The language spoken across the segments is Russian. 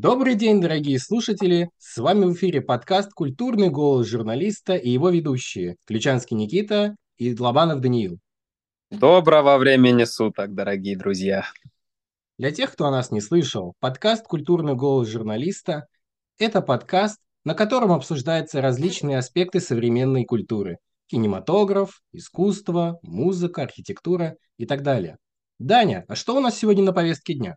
Добрый день, дорогие слушатели! С вами в эфире подкаст «Культурный голос журналиста» и его ведущие Ключанский Никита и Лобанов Даниил. Доброго времени суток, дорогие друзья! Для тех, кто о нас не слышал, подкаст «Культурный голос журналиста» – это подкаст, на котором обсуждаются различные аспекты современной культуры – кинематограф, искусство, музыка, архитектура и так далее. Даня, а что у нас сегодня на повестке дня?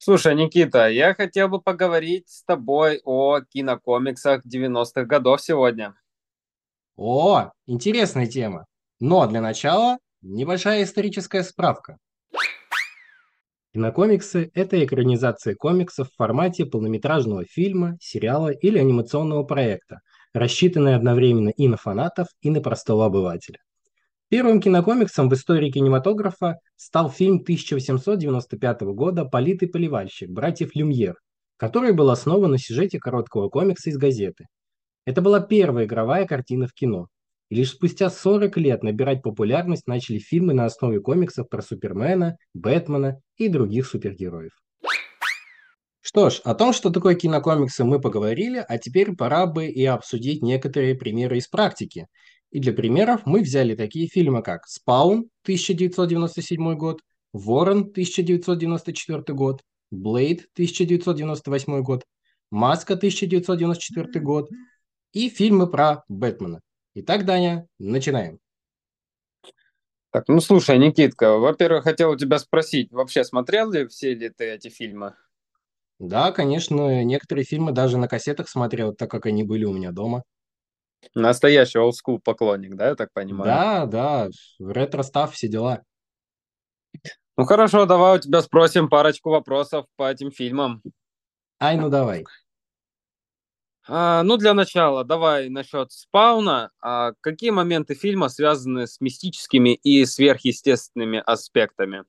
Слушай, Никита, я хотел бы поговорить с тобой о кинокомиксах 90-х годов сегодня. О, интересная тема. Но для начала небольшая историческая справка. Кинокомиксы – это экранизация комиксов в формате полнометражного фильма, сериала или анимационного проекта, рассчитанные одновременно и на фанатов, и на простого обывателя. Первым кинокомиксом в истории кинематографа стал фильм 1895 года «Полит и поливальщик» братьев Люмьер, который был основан на сюжете короткого комикса из газеты. Это была первая игровая картина в кино. И лишь спустя 40 лет набирать популярность начали фильмы на основе комиксов про Супермена, Бэтмена и других супергероев. Что ж, о том, что такое кинокомиксы, мы поговорили, а теперь пора бы и обсудить некоторые примеры из практики – и для примеров мы взяли такие фильмы, как «Спаун» 1997 год, «Ворон» 1994 год, «Блейд» 1998 год, «Маска» 1994 год и фильмы про Бэтмена. Итак, Даня, начинаем. Так, ну слушай, Никитка, во-первых, хотел у тебя спросить, вообще смотрел ли все ли ты эти фильмы? Да, конечно, некоторые фильмы даже на кассетах смотрел, так как они были у меня дома. Настоящий олдскул поклонник, да, я так понимаю? Да, да, ретро-став, все дела. Ну хорошо, давай у тебя спросим парочку вопросов по этим фильмам. Ай, ну давай. А, ну, для начала, давай насчет спауна. А какие моменты фильма связаны с мистическими и сверхъестественными аспектами?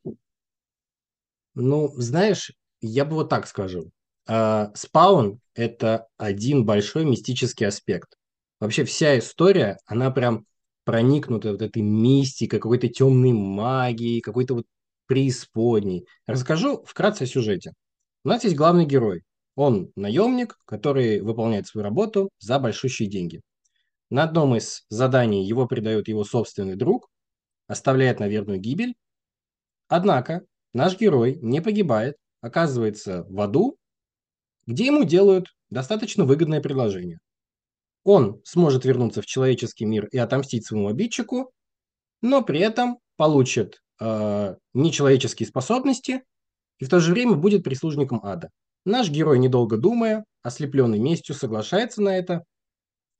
Ну, знаешь, я бы вот так скажу. А, спаун – это один большой мистический аспект. Вообще вся история, она прям проникнута вот этой мистикой, какой-то темной магией, какой-то вот преисподней. Расскажу вкратце о сюжете. У нас есть главный герой. Он наемник, который выполняет свою работу за большущие деньги. На одном из заданий его предает его собственный друг, оставляет на верную гибель. Однако наш герой не погибает, оказывается в аду, где ему делают достаточно выгодное предложение он сможет вернуться в человеческий мир и отомстить своему обидчику, но при этом получит э, нечеловеческие способности и в то же время будет прислужником ада. Наш герой, недолго думая, ослепленный местью, соглашается на это,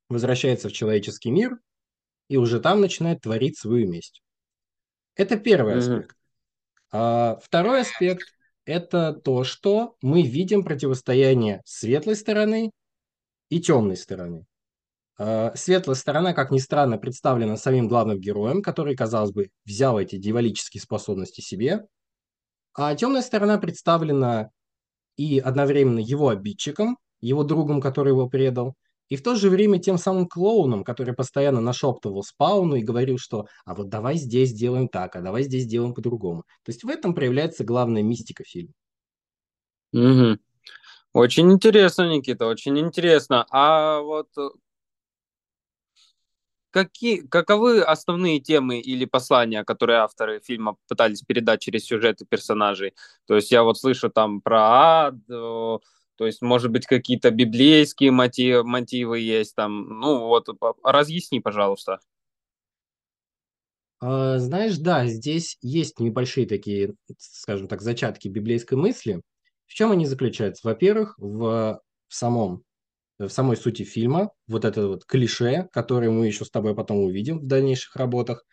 возвращается в человеческий мир и уже там начинает творить свою месть. Это первый mm-hmm. аспект. А второй аспект – это то, что мы видим противостояние светлой стороны и темной стороны. Э, светлая сторона, как ни странно, представлена самим главным героем, который, казалось бы, взял эти дьяволические способности себе. А темная сторона представлена и одновременно его обидчиком, его другом, который его предал, и в то же время тем самым клоуном, который постоянно нашептывал спауну и говорил, что «а вот давай здесь сделаем так, а давай здесь сделаем по-другому». То есть в этом проявляется главная мистика фильма. Угу. Очень интересно, Никита, очень интересно. А вот какие, каковы основные темы или послания, которые авторы фильма пытались передать через сюжеты персонажей? То есть я вот слышу там про ад, то есть, может быть, какие-то библейские мотивы, мотивы есть там. Ну вот, разъясни, пожалуйста. А, знаешь, да, здесь есть небольшие такие, скажем так, зачатки библейской мысли. В чем они заключаются? Во-первых, в, в самом в самой сути фильма, вот это вот клише, которое мы еще с тобой потом увидим в дальнейших работах,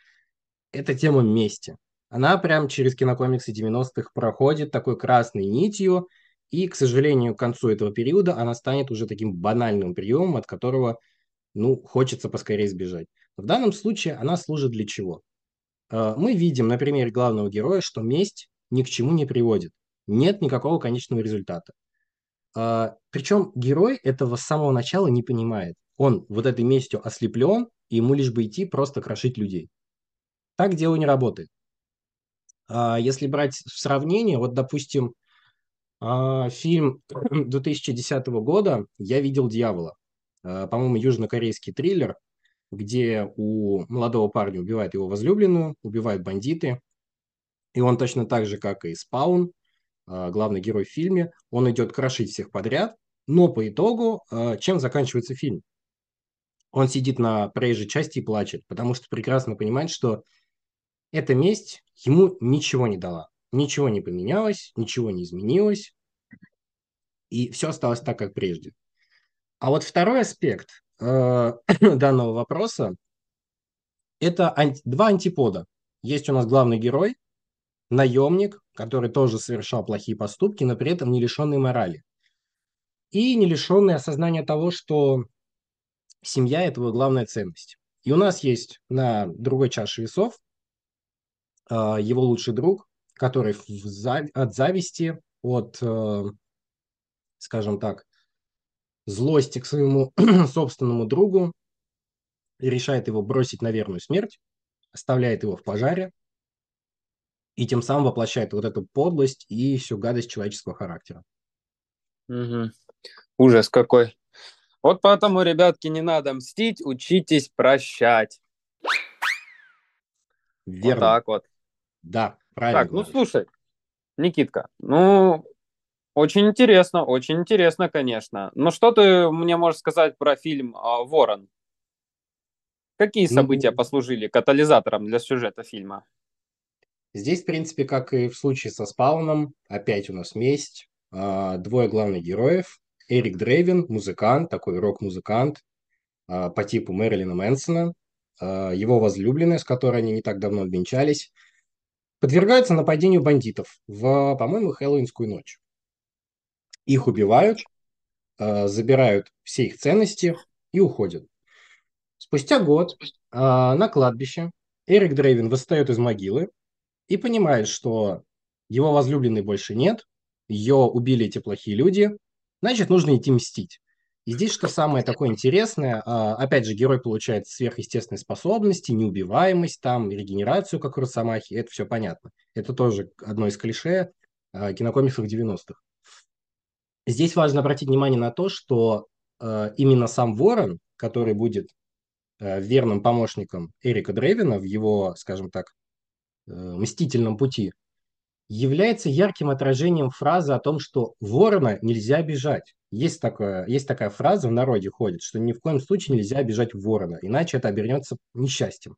это тема мести. Она прям через кинокомиксы 90-х проходит такой красной нитью, и, к сожалению, к концу этого периода она станет уже таким банальным приемом, от которого, ну, хочется поскорее сбежать. В данном случае она служит для чего? А, мы видим на примере главного героя, что месть ни к чему не приводит. Нет никакого конечного результата. А, причем герой этого с самого начала не понимает. Он вот этой местью ослеплен, и ему лишь бы идти просто крошить людей. Так дело не работает. А если брать в сравнение, вот, допустим, А, фильм 2010 года «Я видел дьявола». По-моему, южнокорейский триллер, где у молодого парня убивают его возлюбленную, убивают бандиты. И он точно так же, как и Спаун, главный герой в фильме, он идет крошить всех подряд, но по итогу а, чем заканчивается фильм? Он сидит на проезжей части и плачет, потому что прекрасно понимает, что эта месть ему ничего не дала. Ничего не поменялось, ничего не изменилось, и все осталось так, как прежде. А вот второй аспект э, данного вопроса – это анти- два антипода. Есть у нас главный герой, наемник, который тоже совершал плохие поступки, но при этом не лишенный морали. И не лишенный осознания того, что семья – это его главная ценность. И у нас есть на другой чаше весов э, его лучший друг, который от зависти, от, э, скажем так, злости к своему собственному другу решает его бросить на верную смерть, оставляет его в пожаре и тем самым воплощает вот эту подлость и всю гадость человеческого характера. Угу. Ужас какой. Вот поэтому, ребятки, не надо мстить, учитесь прощать. Верно. Вот так вот. Да, правильно. Так, ну слушай, Никитка, ну очень интересно, очень интересно, конечно. Но что ты мне можешь сказать про фильм а, «Ворон»? Какие события ну, послужили катализатором для сюжета фильма? Здесь, в принципе, как и в случае со Спауном, опять у нас месть. А, двое главных героев. Эрик Дрейвен, музыкант, такой рок-музыкант а, по типу Мэрилина Мэнсона. Его возлюбленная, с которой они не так давно обвенчались, подвергаются нападению бандитов в, по-моему, Хэллоуинскую ночь. Их убивают, забирают все их ценности и уходят. Спустя год на кладбище Эрик Дрейвен восстает из могилы и понимает, что его возлюбленной больше нет, ее убили эти плохие люди, значит, нужно идти мстить. И здесь что самое такое интересное, а, опять же, герой получает сверхъестественные способности, неубиваемость, там, регенерацию, как у Росомахи, это все понятно. Это тоже одно из клише а, кинокомиксов 90-х. Здесь важно обратить внимание на то, что э, именно сам Ворон, который будет верным помощником Эрика Дрейвена в его, скажем так, мстительном пути, является ярким отражением фразы о том, что ворона нельзя обижать. Есть, такое, есть такая фраза в народе ходит, что ни в коем случае нельзя обижать ворона, иначе это обернется несчастьем.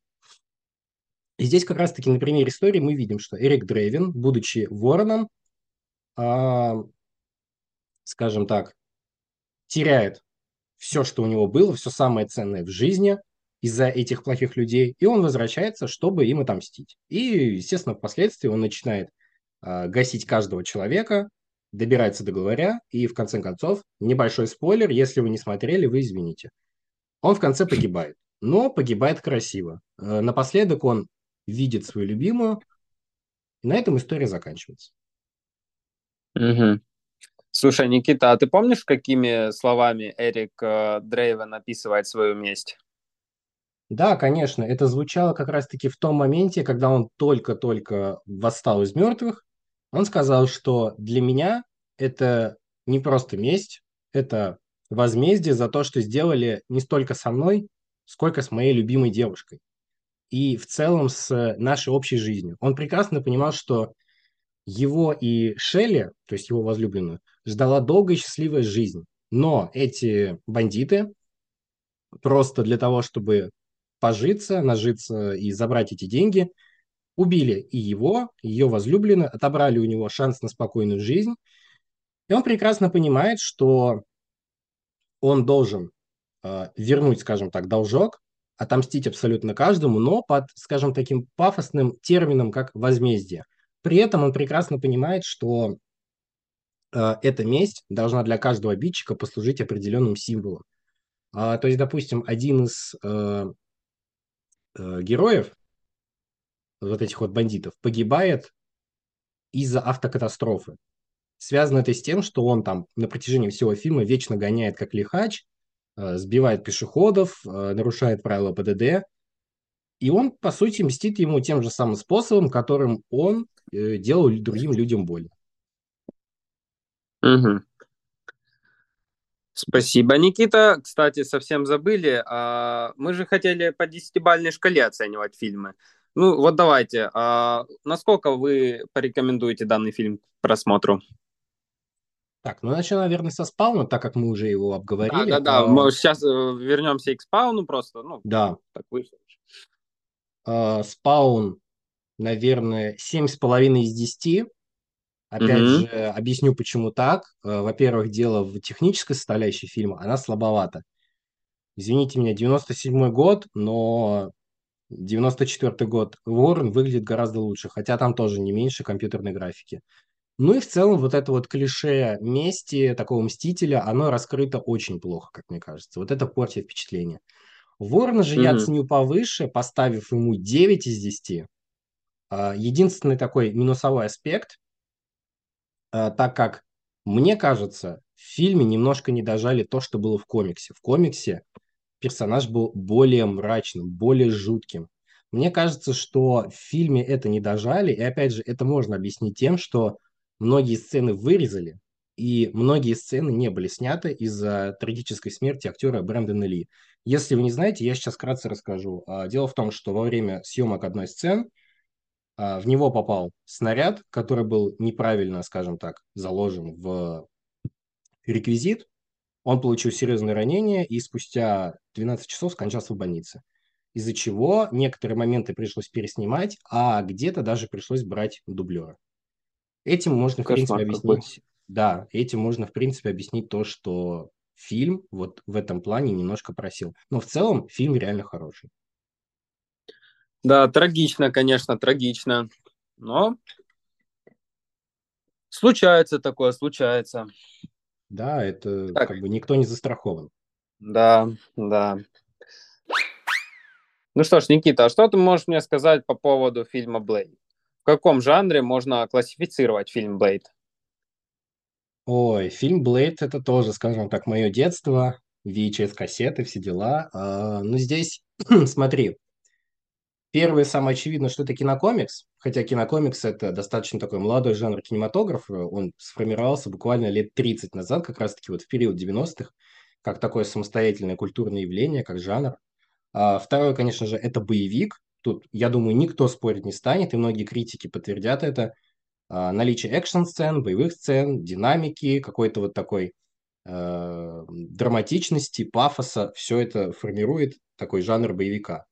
И здесь как раз-таки на примере истории мы видим, что Эрик Дрейвен, будучи вороном, а, скажем так, теряет все, что у него было, все самое ценное в жизни из-за этих плохих людей, и он возвращается, чтобы им отомстить. И, естественно, впоследствии он начинает э, гасить каждого человека, добирается до главаря, и в конце концов, небольшой спойлер, если вы не смотрели, вы извините. Он в конце погибает, но погибает красиво. Э, напоследок он видит свою любимую, и на этом история заканчивается. Угу. Слушай, Никита, а ты помнишь, какими словами Эрик э, Дрейвен описывает свою месть? Да, конечно, это звучало как раз-таки в том моменте, когда он только-только восстал из мертвых. Он сказал, что для меня это не просто месть, это возмездие за то, что сделали не столько со мной, сколько с моей любимой девушкой. И в целом с нашей общей жизнью. Он прекрасно понимал, что его и Шелли, то есть его возлюбленную, ждала долгая и счастливая жизнь. Но эти бандиты просто для того, чтобы пожиться, нажиться и забрать эти деньги, убили и его, и ее возлюбленную, отобрали у него шанс на спокойную жизнь. И он прекрасно понимает, что он должен э, вернуть, скажем так, должок, отомстить абсолютно каждому, но под, скажем, таким пафосным термином, как возмездие. При этом он прекрасно понимает, что э, эта месть должна для каждого обидчика послужить определенным символом. А, то есть, допустим, один из э, э, героев, вот этих вот бандитов, погибает из-за автокатастрофы. Связано это с тем, что он там на протяжении всего фильма вечно гоняет как лихач, э, сбивает пешеходов, э, нарушает правила ПДД. И он, по сути, мстит ему тем же самым способом, которым он делал другим людям больно. Угу. Спасибо, Никита. Кстати, совсем забыли. а, Мы же хотели по десятибалльной шкале оценивать фильмы. Ну, вот давайте. а, Насколько вы порекомендуете данный фильм к просмотру? Так, ну начну, наверное, со спауна, так как мы уже его Да, обговорили. да, да. А, Мы сейчас э, вернемся и к спауну просто. Ну, да, так вышло. а, спаун, наверное, семь с половиной из десяти. Опять же, Угу, объясню, почему так. А, Во-первых, дело в технической составляющей фильма, она слабовата. Извините меня, 97 год, но 94 год Ворон выглядит гораздо лучше, хотя там тоже не меньше компьютерной графики. Ну и в целом вот это вот клише мести, такого мстителя, оно раскрыто очень плохо, как мне кажется. Вот это портит впечатление. Ворона же я угу, ценю повыше, поставив ему 9 из 10. А, Единственный такой минусовой аспект, так как мне кажется, в фильме немножко не дожали то, что было в комиксе. В комиксе персонаж был более мрачным, более жутким. Мне кажется, что в фильме это не дожали, и опять же, это можно объяснить тем, что многие сцены вырезали, и многие сцены не были сняты из-за трагической смерти актера Брэндона Ли. Если вы не знаете, я сейчас вкратце расскажу. А, Дело в том, что во время съемок одной сцены в него попал снаряд, который был неправильно, скажем так, заложен в реквизит, он получил серьезное ранение и спустя 12 часов скончался в больнице. Из-за чего некоторые моменты пришлось переснимать, а где-то даже пришлось брать дублера. Этим можно, в принципе, Кошмар какой. объяснить, да, этим можно, в принципе, объяснить то, что фильм вот в этом плане немножко просил. Но в целом фильм реально хороший. Да, трагично, конечно, трагично. Но случается такое, случается. Да, это Так, как бы никто не застрахован. да, да. Ну что ж, Никита, а что ты можешь мне сказать по поводу фильма «Блейд»? В каком жанре можно классифицировать фильм «Блейд»? Ой, фильм «Блейд» — это тоже, скажем так, мое детство, VHS-кассеты, все дела. А, ну, здесь, смотри, Первое, самое очевидное, что это кинокомикс, хотя кинокомикс – это достаточно такой молодой жанр кинематографа, он сформировался буквально лет 30 назад, как раз-таки вот в период 90-х, как такое самостоятельное культурное явление, как жанр. А второе, конечно же, это боевик. Тут, я думаю, никто спорить не станет, и многие критики подтвердят это. А, наличие экшн-сцен, боевых сцен, динамики, какой-то вот такой э, драматичности, пафоса, все это формирует такой жанр боевика.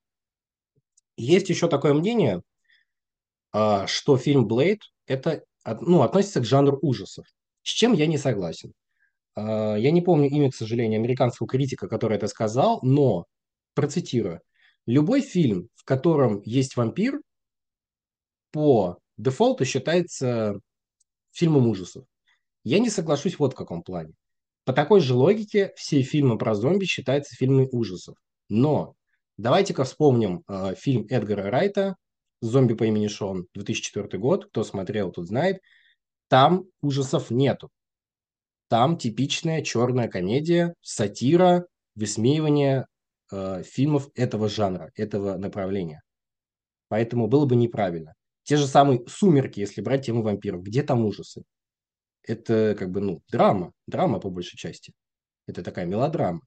Есть еще такое мнение, а, что фильм «Блейд» это, ну, относится к жанру ужасов, с чем я не согласен. А, Я не помню имя, к сожалению, американского критика, который это сказал, но, процитирую, «Любой фильм, в котором есть вампир, по дефолту считается фильмом ужасов». Я не соглашусь вот в каком плане. По такой же логике все фильмы про зомби считаются фильмами ужасов. Но давайте-ка вспомним э, фильм Эдгара Райта «Зомби по имени Шон», 2004 год. Кто смотрел, тот знает. Там ужасов нету. Там типичная черная комедия, сатира, высмеивание э, фильмов этого жанра, этого направления. Поэтому было бы неправильно. Те же самые «Сумерки», если брать тему вампиров. Где там ужасы? Это как бы, ну, драма. Драма по большей части. Это такая мелодрама.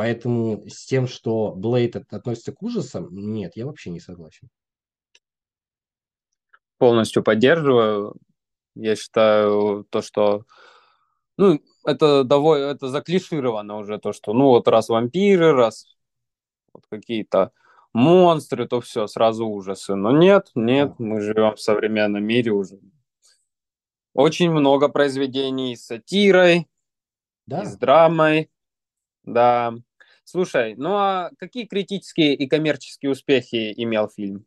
Поэтому с тем, что Блейд относится к ужасам, нет, я вообще не согласен. Полностью поддерживаю. Я считаю то, что ну, это довольно, это заклишировано уже, то, что, ну, вот раз вампиры, раз вот какие-то монстры, то все, сразу ужасы. Но нет, нет, Да, мы живем в современном мире уже. Очень много произведений с сатирой, и с да. драмой, да. Слушай, ну а какие критические и коммерческие успехи имел фильм?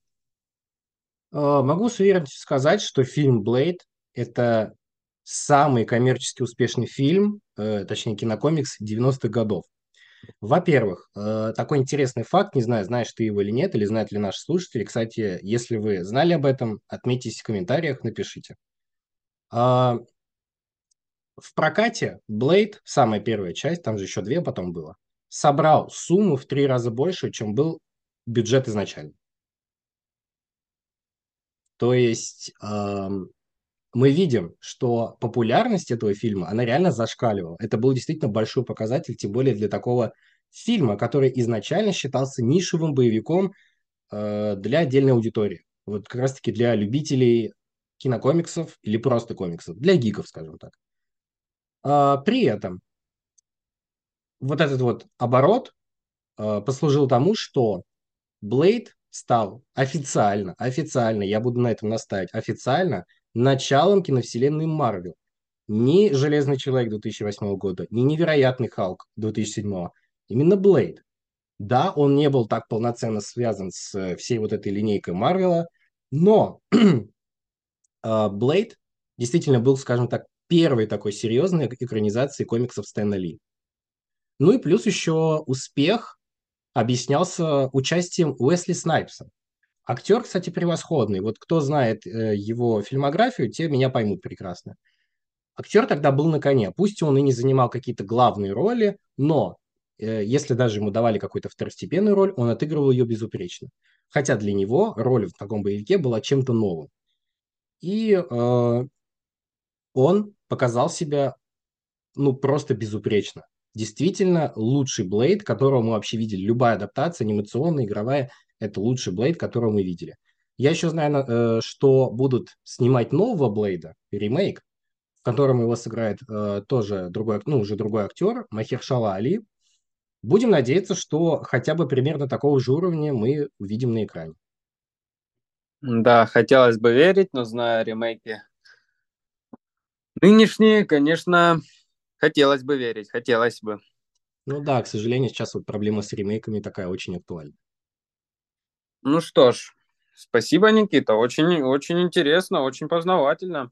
Э, Могу с уверенностью сказать, что фильм «Блейд» — это самый коммерчески успешный фильм, э, точнее кинокомикс 90-х годов. Во-первых, э, такой интересный факт, не знаю, знаешь ты его или нет, или знают ли наши слушатели. Кстати, если вы знали об этом, отметьтесь в комментариях, напишите. А, В прокате Blade, самая первая часть, там же еще две потом было, собрал сумму в три раза больше, чем был бюджет изначально. То есть ам, мы видим, что популярность этого фильма, она реально зашкаливала. Это был действительно большой показатель, тем более для такого фильма, который изначально считался нишевым боевиком э, для отдельной аудитории. Вот как раз-таки для любителей кинокомиксов или просто комиксов, для гиков, скажем так. А, при этом вот этот вот оборот а, послужил тому, что Блейд стал официально, официально, я буду на этом настаивать, официально началом киновселенной Марвел. Ни Железный Человек 2008 года, ни Невероятный Халк 2007. Именно Блейд. Да, он не был так полноценно связан с э, всей вот этой линейкой Марвела, но Блейд действительно был, скажем так, первой такой серьезной экранизацией комиксов Стэна Ли. Ну и плюс еще успех объяснялся участием Уэсли Снайпса. Актер, кстати, превосходный. Вот кто знает э, его фильмографию, те меня поймут прекрасно. Актер тогда был на коне. Пусть он и не занимал какие-то главные роли, но э, если даже ему давали какую-то второстепенную роль, он отыгрывал ее безупречно. Хотя для него роль в таком боевике была чем-то новым. И э, он показал себя, ну, просто безупречно. Действительно, лучший Блейд, которого мы вообще видели. Любая адаптация, анимационная, игровая, это лучший Блейд, которого мы видели. Я еще знаю, э, что будут снимать нового Блейда, ремейк, в котором его сыграет э, тоже другой, ну, уже другой актер, Махершала Али. Будем надеяться, что хотя бы примерно такого же уровня мы увидим на экране. Да, хотелось бы верить, но зная ремейки Нынешние, конечно, хотелось бы верить, хотелось бы. Ну да, к сожалению, сейчас вот проблема с ремейками такая очень актуальна. Ну что ж, спасибо, Никита, очень, очень интересно, очень познавательно.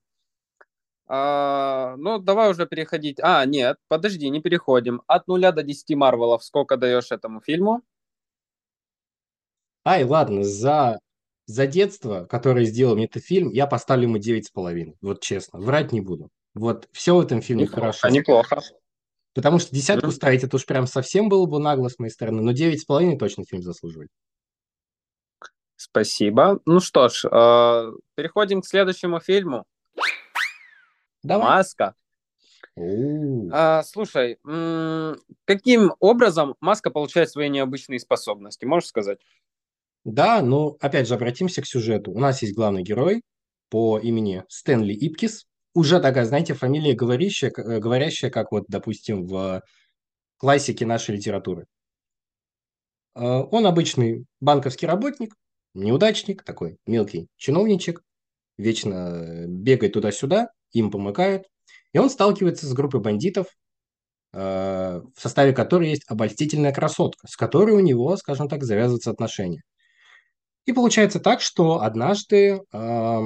А, ну, давай уже переходить. А, нет, подожди, не переходим. От нуля до 10 Марвелов сколько даешь этому фильму? Ай, ладно, за за детство, которое сделал мне этот фильм, я поставлю ему 9,5. Вот честно, врать не буду. Вот все в этом фильме неплохо, хорошо. Неплохо. Потому что десятку mm-hmm. ставить это уж прям совсем было бы нагло с моей стороны, но 9,5 точно фильм заслуживает. Спасибо. Ну что ж, э, переходим к следующему фильму. Давай. Маска. А, слушай, каким образом Маска получает свои необычные способности? Можешь сказать? Да, но опять же обратимся к сюжету. У нас есть главный герой по имени Стэнли Ипкис. Уже такая, знаете, фамилия говорящая, э, говорящая как вот, допустим, в классике нашей литературы. Э, он обычный банковский работник, неудачник, такой мелкий чиновничек, вечно бегает туда-сюда, им помогает. И он сталкивается с группой бандитов, э, в составе которой есть обольстительная красотка, с которой у него, скажем так, завязываются отношения. И получается так, что однажды э,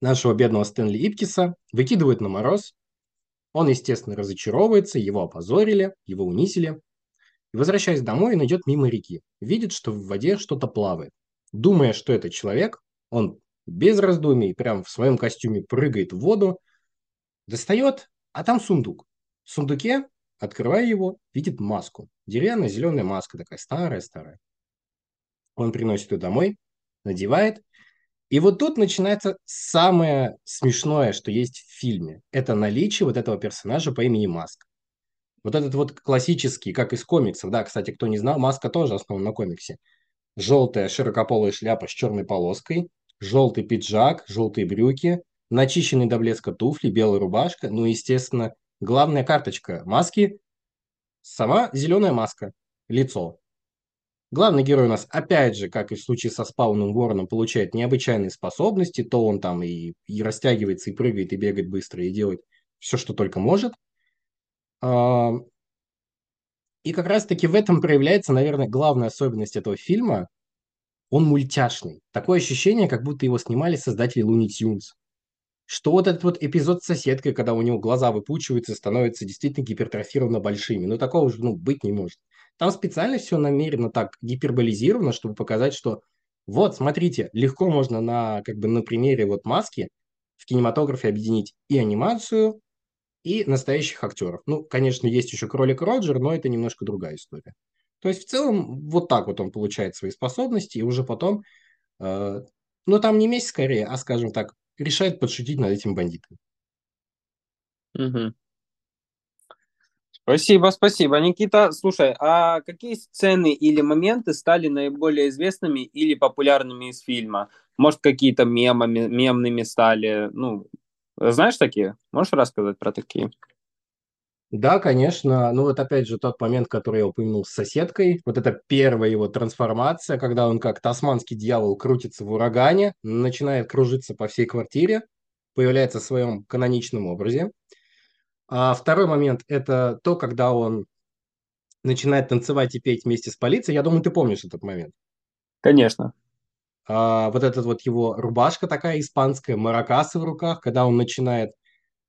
нашего бедного Стэнли Ипкиса выкидывают на мороз. Он, естественно, разочаровывается, его опозорили, его унизили. И, возвращаясь домой, он идет мимо реки. Видит, что в воде что-то плавает. Думая, что это человек, он без раздумий прям в своем костюме прыгает в воду, достает, а там сундук. В сундуке, открывая его, видит маску. Деревянная зеленая маска такая старая-старая. Он приносит ее домой, надевает. И вот тут начинается самое смешное, что есть в фильме. Это наличие вот этого персонажа по имени Маск. Вот этот вот классический, как из комиксов, да, кстати, кто не знал, Маска тоже основан на комиксе. Желтая широкополая шляпа с черной полоской, желтый пиджак, желтые брюки, начищенные до блеска туфли, белая рубашка, ну, естественно, главная карточка маски – сама зеленая маска, лицо. Главный герой у нас, опять же, как и в случае со спауном вороном, получает необычайные способности, то он там и, и растягивается, и прыгает, и бегает быстро, и делает все, что только может. И как раз-таки в этом проявляется, наверное, главная особенность этого фильма. Он мультяшный. Такое ощущение, как будто его снимали создатели Looney Tunes. Что вот этот вот эпизод с соседкой, когда у него глаза выпучиваются, становятся действительно гипертрофированно большими. Ну, такого уже ну, быть не может. Там специально все намеренно так гиперболизировано, чтобы показать, что вот, смотрите, легко можно на, как бы, на примере вот маски в кинематографе объединить и анимацию, и настоящих актеров. Ну, конечно, есть еще кролик Роджер, но это немножко другая история. То есть, в целом, вот так вот он получает свои способности, и уже потом, э, ну, там не месяц скорее, а, скажем так, решает подшутить над этим бандитом. Угу. Спасибо, спасибо. Никита, слушай, а какие сцены или моменты стали наиболее известными или популярными из фильма? Может, какие-то мемами, мемными стали? Ну, знаешь такие? Можешь рассказать про такие? Да, конечно. Ну вот опять же тот момент, который я упомянул с соседкой. Вот это первая его трансформация, когда он как тасманский дьявол крутится в урагане, начинает кружиться по всей квартире, появляется в своем каноничном образе. А второй момент – это то, когда он начинает танцевать и петь вместе с полицией. Я думаю, ты помнишь этот момент. Конечно. А, вот эта вот его рубашка такая испанская, маракасы в руках, когда он начинает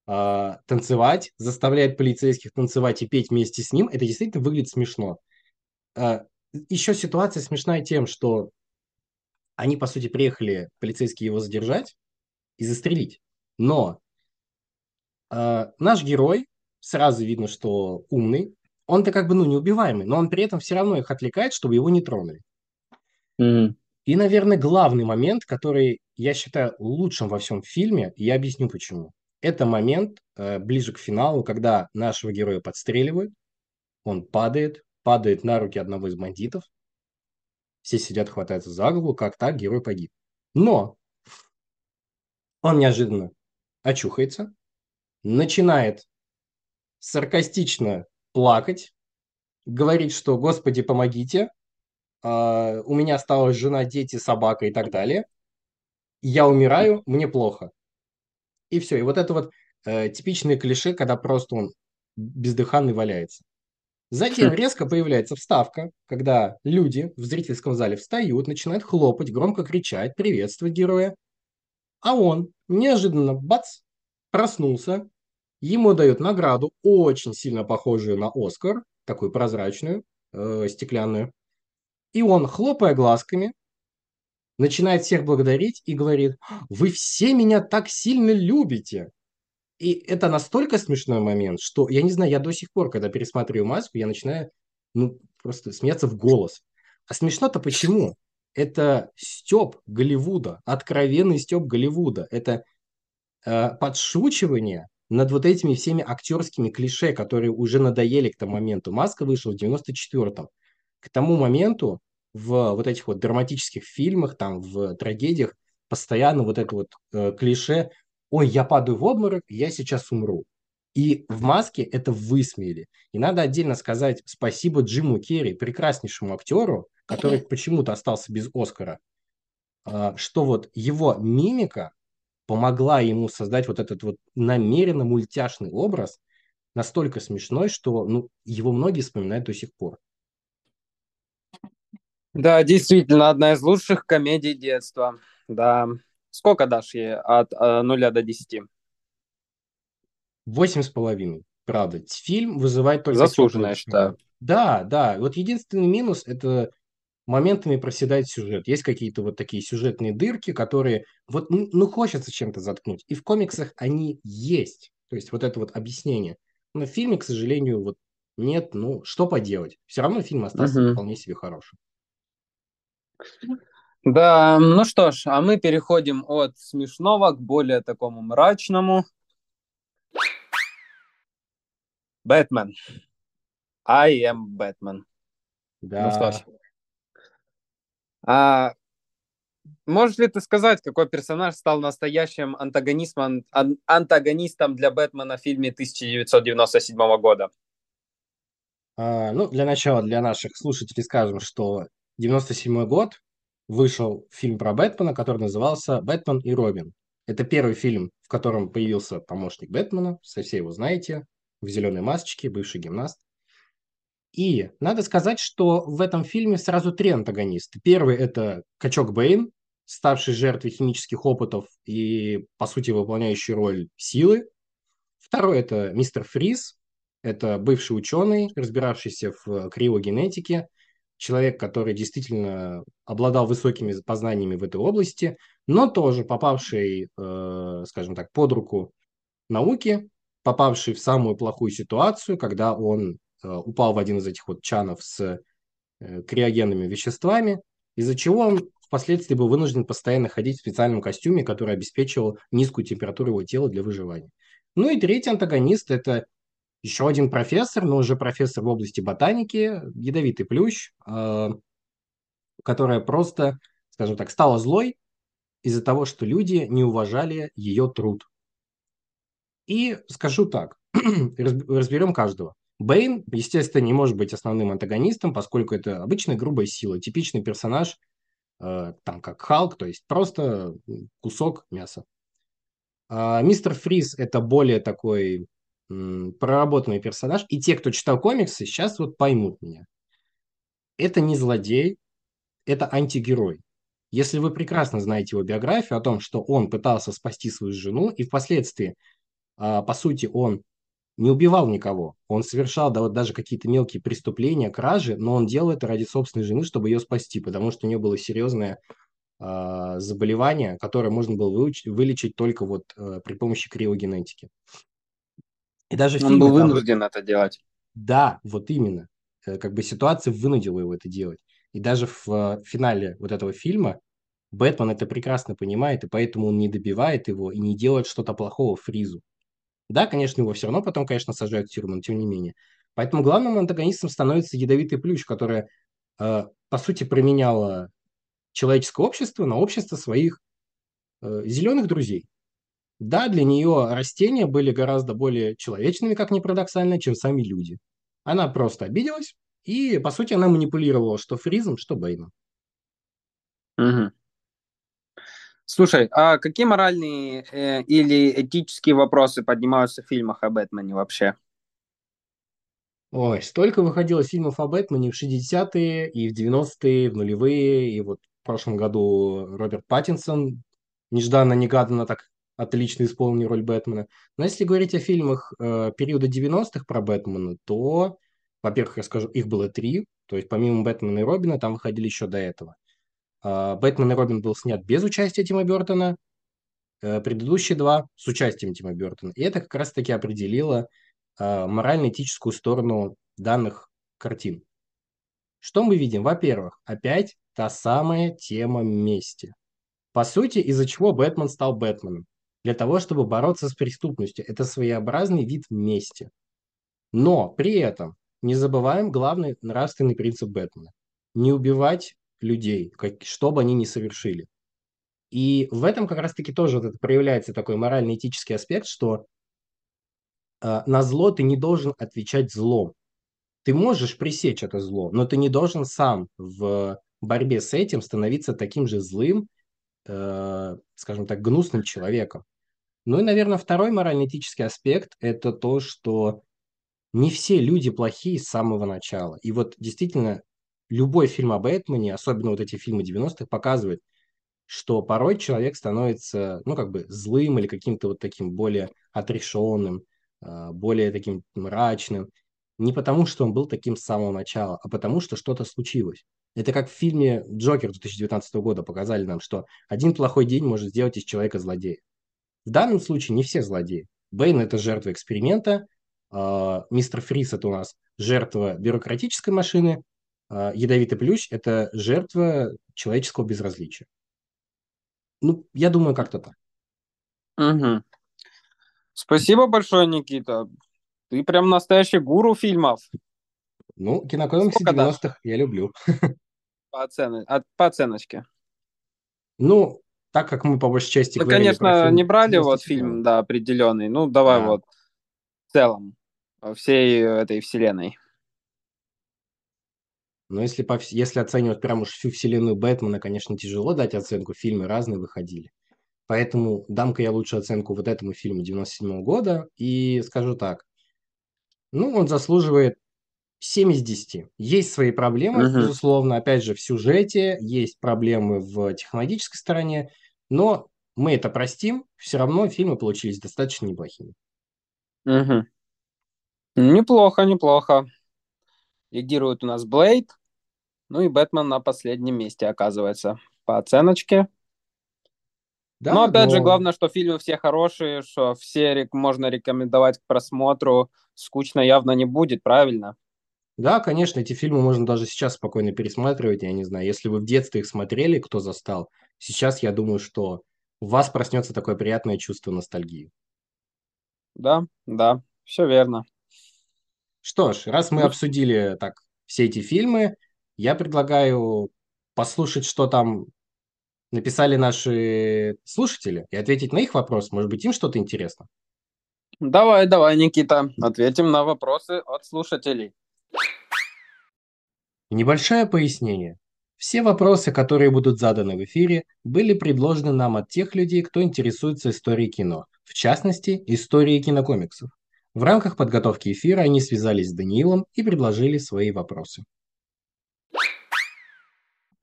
а, танцевать, заставляет полицейских танцевать и петь вместе с ним, это действительно выглядит смешно. А, еще ситуация смешная тем, что они, по сути, приехали, полицейские его задержать и застрелить. Но э, наш герой, сразу видно, что умный, он-то как бы, ну, неубиваемый, но он при этом все равно их отвлекает, чтобы его не тронули. Mm-hmm. И, наверное, главный момент, который я считаю лучшим во всем фильме, и я объясню почему. Это момент э, ближе к финалу, когда нашего героя подстреливают, он падает, падает на руки одного из бандитов, все сидят, хватаются за голову, как так, герой погиб. Но он неожиданно очухается, начинает саркастично плакать, говорит, что «Господи, помогите», Uh, у меня осталась жена, дети, собака и так далее. Я умираю, мне плохо. И все. И вот это вот э, типичные клише, когда просто он бездыханный валяется. Затем резко появляется вставка, когда люди в зрительском зале встают, начинают хлопать, громко кричать, приветствовать героя. А он неожиданно, бац, проснулся, ему дают награду, очень сильно похожую на Оскар, такую прозрачную, э, стеклянную. И он, хлопая глазками, начинает всех благодарить и говорит, вы все меня так сильно любите. И это настолько смешной момент, что, я не знаю, я до сих пор, когда пересматриваю маску, я начинаю, ну, просто смеяться в голос. А смешно-то почему? Это степ Голливуда, откровенный степ Голливуда. Это э, подшучивание над вот этими всеми актерскими клише, которые уже надоели к тому моменту. Маска вышла в 94-м. К тому моменту в вот этих вот драматических фильмах, там, в трагедиях, постоянно вот это вот э, клише «Ой, я падаю в обморок, я сейчас умру». И в «Маске» это высмеяли. И надо отдельно сказать спасибо Джиму Керри, прекраснейшему актеру, который почему-то остался без Оскара, э, что вот его мимика помогла ему создать вот этот вот намеренно мультяшный образ, настолько смешной, что ну, его многие вспоминают до сих пор. Да, действительно, одна из лучших комедий детства. Да. Сколько дашь ей от э, 0 до 10? Восемь с половиной. Правда, фильм вызывает только... Заслуженно, я считаю. Да, да. Вот единственный минус – это моментами проседает сюжет. Есть какие-то вот такие сюжетные дырки, которые вот ну хочется чем-то заткнуть. И в комиксах они есть. То есть вот это вот объяснение. Но в фильме, к сожалению, вот нет, ну что поделать. Все равно фильм остался угу. вполне себе хорошим. Да, ну что ж, а мы переходим от смешного к более такому мрачному. Бэтмен. I am Batman. Да. Ну что ж. А, можешь ли ты сказать, какой персонаж стал настоящим антагонистом, ан, антагонистом для Бэтмена в фильме 1997 года? А, ну, для начала, для наших слушателей скажем, что 97 год вышел фильм про Бэтмена, который назывался «Бэтмен и Робин». Это первый фильм, в котором появился помощник Бэтмена, все его знаете, в зеленой масочке, бывший гимнаст. И надо сказать, что в этом фильме сразу три антагониста. Первый – это Качок Бэйн, ставший жертвой химических опытов и, по сути, выполняющий роль силы. Второй – это мистер Фриз, это бывший ученый, разбиравшийся в криогенетике, человек, который действительно обладал высокими познаниями в этой области, но тоже попавший, э, скажем так, под руку науки, попавший в самую плохую ситуацию, когда он э, упал в один из этих вот чанов с э, криогенными веществами, из-за чего он впоследствии был вынужден постоянно ходить в специальном костюме, который обеспечивал низкую температуру его тела для выживания. Ну и третий антагонист – это еще один профессор, но уже профессор в области ботаники, ядовитый плющ, э, которая просто, скажем так, стала злой из-за того, что люди не уважали ее труд. И скажу так, разберем каждого. Бэйн, естественно, не может быть основным антагонистом, поскольку это обычная грубая сила, типичный персонаж, э, там как Халк, то есть просто кусок мяса. А мистер Фриз – это более такой проработанный персонаж, и те, кто читал комиксы, сейчас вот поймут меня. Это не злодей, это антигерой. Если вы прекрасно знаете его биографию о том, что он пытался спасти свою жену, и впоследствии, а, по сути, он не убивал никого. Он совершал да, вот даже какие-то мелкие преступления, кражи, но он делал это ради собственной жены, чтобы ее спасти, потому что у нее было серьезное э, заболевание, которое можно было вылечить только вот э, при помощи криогенетики. И даже он был вынужден это делать. Да, вот именно. Э, как бы ситуация вынудила его это делать. И даже в э, финале вот этого фильма Бэтмен это прекрасно понимает, и поэтому он не добивает его и не делает что-то плохого Фризу. Да, конечно, его все равно потом, конечно, сажают в тюрьму, но тем не менее. Поэтому главным антагонистом становится ядовитый плющ, которая, э, по сути, применяла человеческое общество на общество своих э, зеленых друзей. Да, для нее растения были гораздо более человечными, как ни парадоксально, чем сами люди. Она просто обиделась, и, по сути, она манипулировала что Фризом, что Бэйном. Угу. Слушай, а какие моральные э, или этические вопросы поднимаются в фильмах о Бэтмене вообще? Ой, столько выходило фильмов о Бэтмене в 60-е, и в 90-е, в нулевые, и вот в прошлом году Роберт Паттинсон нежданно-негаданно так отлично исполнил роль Бэтмена. Но если говорить о фильмах э, периода 90-х про Бэтмена, то, во-первых, я скажу, их было три, то есть помимо Бэтмена и Робина там выходили еще до этого. А, Бэтмен и Робин был снят без участия Тима Бертона, э, предыдущие два с участием Тима Бертона. И это как раз-таки определило а, морально-этическую сторону данных картин. Что мы видим? Во-первых, опять та самая тема мести. По сути, из-за чего Бэтмен стал Бэтменом? Для того, чтобы бороться с преступностью. Это своеобразный вид мести. Но при этом не забываем главный нравственный принцип Бэтмена. Не убивать людей, как, что бы они ни совершили. И в этом как раз-таки тоже вот это проявляется такой морально-этический аспект, что э, на зло ты не должен отвечать злом. Ты можешь пресечь это зло, но ты не должен сам в борьбе с этим становиться таким же злым, э, скажем так, гнусным человеком. Ну и, наверное, второй морально-этический аспект – это то, что не все люди плохие с самого начала. И вот действительно любой фильм о Бэтмене, особенно вот эти фильмы 90-х, показывает, что порой человек становится, ну, как бы злым или каким-то вот таким более отрешенным, а, более таким мрачным. Не потому, что он был таким с самого начала, а потому, что что-то случилось. Это как в фильме «Джокер» 2019 года показали нам, что один плохой день может сделать из человека злодея. В данном случае не все злодеи. Бэйн – это жертва эксперимента, а, мистер Фрис – это у нас жертва бюрократической машины, а, ядовитый плющ – это жертва человеческого безразличия. Ну, я думаю, как-то так. Угу. Спасибо большое, Никита. Ты прям настоящий гуру фильмов. Ну, кинокомиксы 90-х я люблю. По, оцен... От, по оценочке. Ну, так как мы по большей части... Мы, конечно, не брали вот фильм, да, определенный. Ну, давай да. вот в целом всей этой вселенной. Но если, по, если оценивать прям уж всю вселенную Бэтмена, конечно, тяжело дать оценку. Фильмы разные выходили. Поэтому дам-ка я лучшую оценку вот этому фильму 97 -го года. И скажу так. Ну, он заслуживает 7 из 10. Есть свои проблемы, uh-huh. безусловно. Опять же, в сюжете есть проблемы в технологической стороне. Но мы это простим. Все равно фильмы получились достаточно неплохими. Угу. Неплохо, неплохо. Лидирует у нас Блейд. Ну и Бэтмен на последнем месте оказывается по оценочке. Да, но опять но... же, главное, что фильмы все хорошие, что все рек- можно рекомендовать к просмотру. Скучно явно не будет, правильно? Да, конечно, эти фильмы можно даже сейчас спокойно пересматривать, я не знаю. Если вы в детстве их смотрели, кто застал, сейчас я думаю, что у вас проснется такое приятное чувство ностальгии. Да, да, все верно. Что ж, раз мы Ну, обсудили так все эти фильмы, я предлагаю послушать, что там написали наши слушатели, и ответить на их вопрос. Может быть, им что-то интересно. давай, давай, Никита, ответим на вопросы от слушателей. Небольшое пояснение. Все вопросы, которые будут заданы в эфире, были предложены нам от тех людей, кто интересуется историей кино, в частности, историей кинокомиксов. В рамках подготовки эфира они связались с Даниилом и предложили свои вопросы.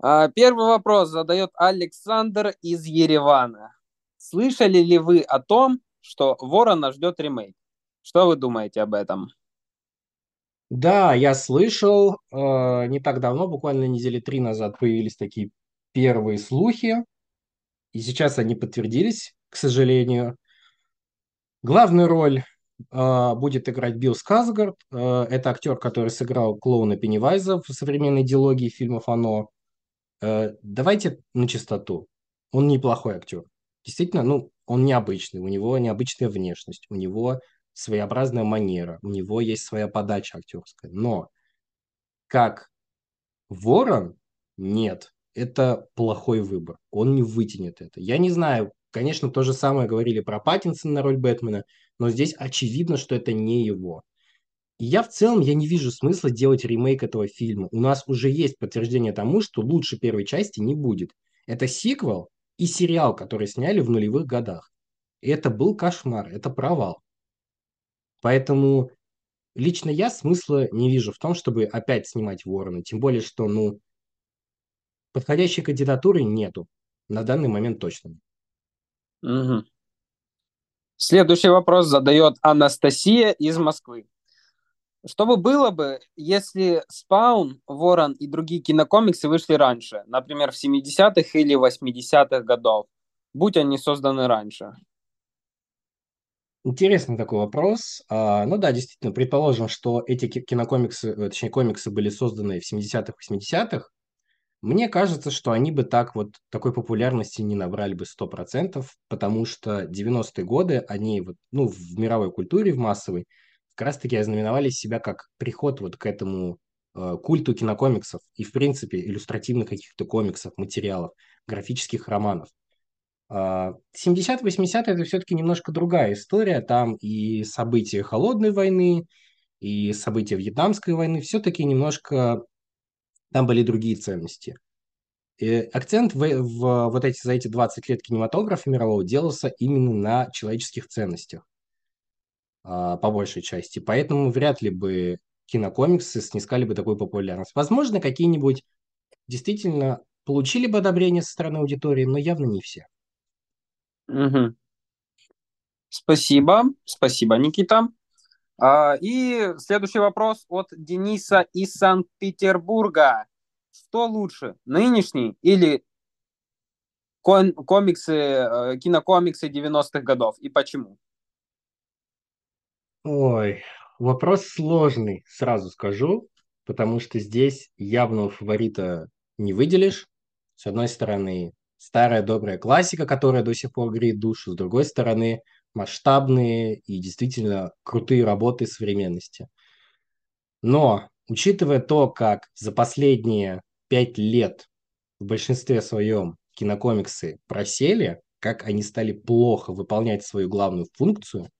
А, Первый вопрос задает Александр из Еревана. Слышали ли вы о том, что Ворона ждет ремейк? Что вы думаете об этом? Да, я слышал, э, не так давно, буквально недели три назад появились такие первые слухи, и сейчас они подтвердились, к сожалению. Главную роль э, будет играть Билл Скарсгард. Э, это актер, который сыграл клоуна Пеннивайза в современной диалогии фильмов «Оно». Э, давайте на чистоту. Он неплохой актер. Действительно, ну, он необычный, у него необычная внешность, у него своеобразная манера, у него есть своя подача актерская. Но как Ворон, нет, это плохой выбор. Он не вытянет это. Я не знаю, конечно, то же самое говорили про Паттинсона на роль Бэтмена, но здесь очевидно, что это не его. И я в целом я не вижу смысла делать ремейк этого фильма. У нас уже есть подтверждение тому, что лучше первой части не будет. Это сиквел и сериал, который сняли в нулевых годах. И это был кошмар, это провал. Поэтому лично я смысла не вижу в том, чтобы опять снимать Ворона. Тем более, что, ну, подходящей кандидатуры нету. На данный момент точно. Мгм. Следующий вопрос задает Анастасия из Москвы. Что бы было бы, если Спаун, Ворон и другие кинокомиксы вышли раньше, например, в 70-х или 80-х годов, будь они созданы раньше? Интересный такой вопрос. А, ну да, действительно, предположим, что эти ки- кинокомиксы, э, точнее, комиксы были созданы в 70-х, 80-х. Мне кажется, что они бы так вот такой популярности не набрали бы 100%, потому что 90-е годы, они вот, ну, в мировой культуре, в массовой, как раз-таки ознаменовали себя как приход вот к этому э, культу кинокомиксов и, в принципе, иллюстративных каких-то комиксов, материалов, графических романов. А, 70-80 это все-таки немножко другая история. Там и события Холодной войны, и события Вьетнамской войны все-таки немножко там были другие ценности. И акцент в, в вот эти, за эти 20 лет кинематографа мирового делался именно на человеческих ценностях, а, по большей части. Поэтому вряд ли бы кинокомиксы снискали бы такую популярность. Возможно, какие-нибудь действительно получили бы одобрение со стороны аудитории, но явно не все. Мгм. Спасибо, спасибо, Никита. А, и следующий вопрос от Дениса из Санкт-Петербурга. Что лучше, нынешний или комиксы, э, кинокомиксы 90-х годов? И почему? Ой, вопрос сложный, сразу скажу, потому что здесь явного фаворита не выделишь. С одной стороны, старая добрая классика, которая до сих пор греет душу, с другой стороны, масштабные и действительно крутые работы современности. Но, учитывая то, как за последние пять лет в большинстве своем кинокомиксы просели, как они стали плохо выполнять свою главную функцию,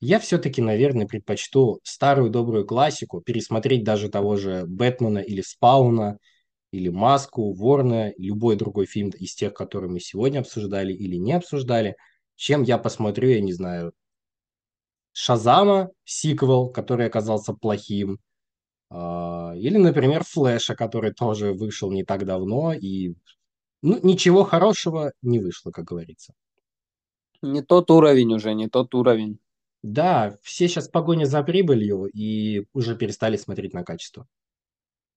я все-таки, наверное, предпочту старую добрую классику, пересмотреть даже того же Бэтмена или Спауна, или Маску, Ворна, любой другой фильм из тех, которые мы сегодня обсуждали или не обсуждали, чем я посмотрю, я не знаю, Шазама, сиквел, который оказался плохим, а, или, например, Флэша, который тоже вышел не так давно, и ну, ничего хорошего не вышло, как говорится. Не тот уровень уже, не тот уровень. Да, все сейчас в погоне за прибылью и уже перестали смотреть на качество.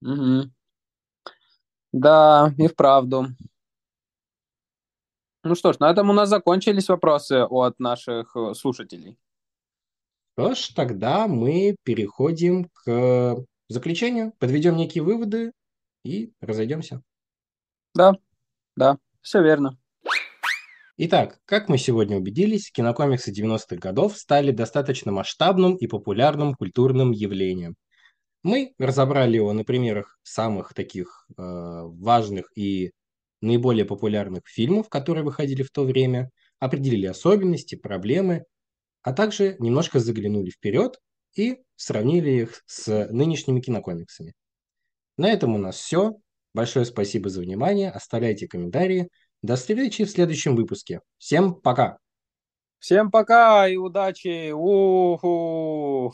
Мгм. Да, и вправду. Ну что ж, на этом у нас закончились вопросы от наших э, слушателей. Что ж, тогда мы переходим к в заключение подведем некие выводы и разойдемся. Да, да, все верно. Итак, как мы сегодня убедились, кинокомиксы 90-х годов стали достаточно масштабным и популярным культурным явлением. Мы разобрали его на примерах самых таких э, важных и наиболее популярных фильмов, которые выходили в то время, определили особенности, проблемы, а также немножко заглянули вперед и сравнили их с нынешними кинокомиксами. На этом у нас все. Большое спасибо за внимание. Оставляйте комментарии. До встречи в следующем выпуске. Всем пока. Всем пока и удачи. У-ху.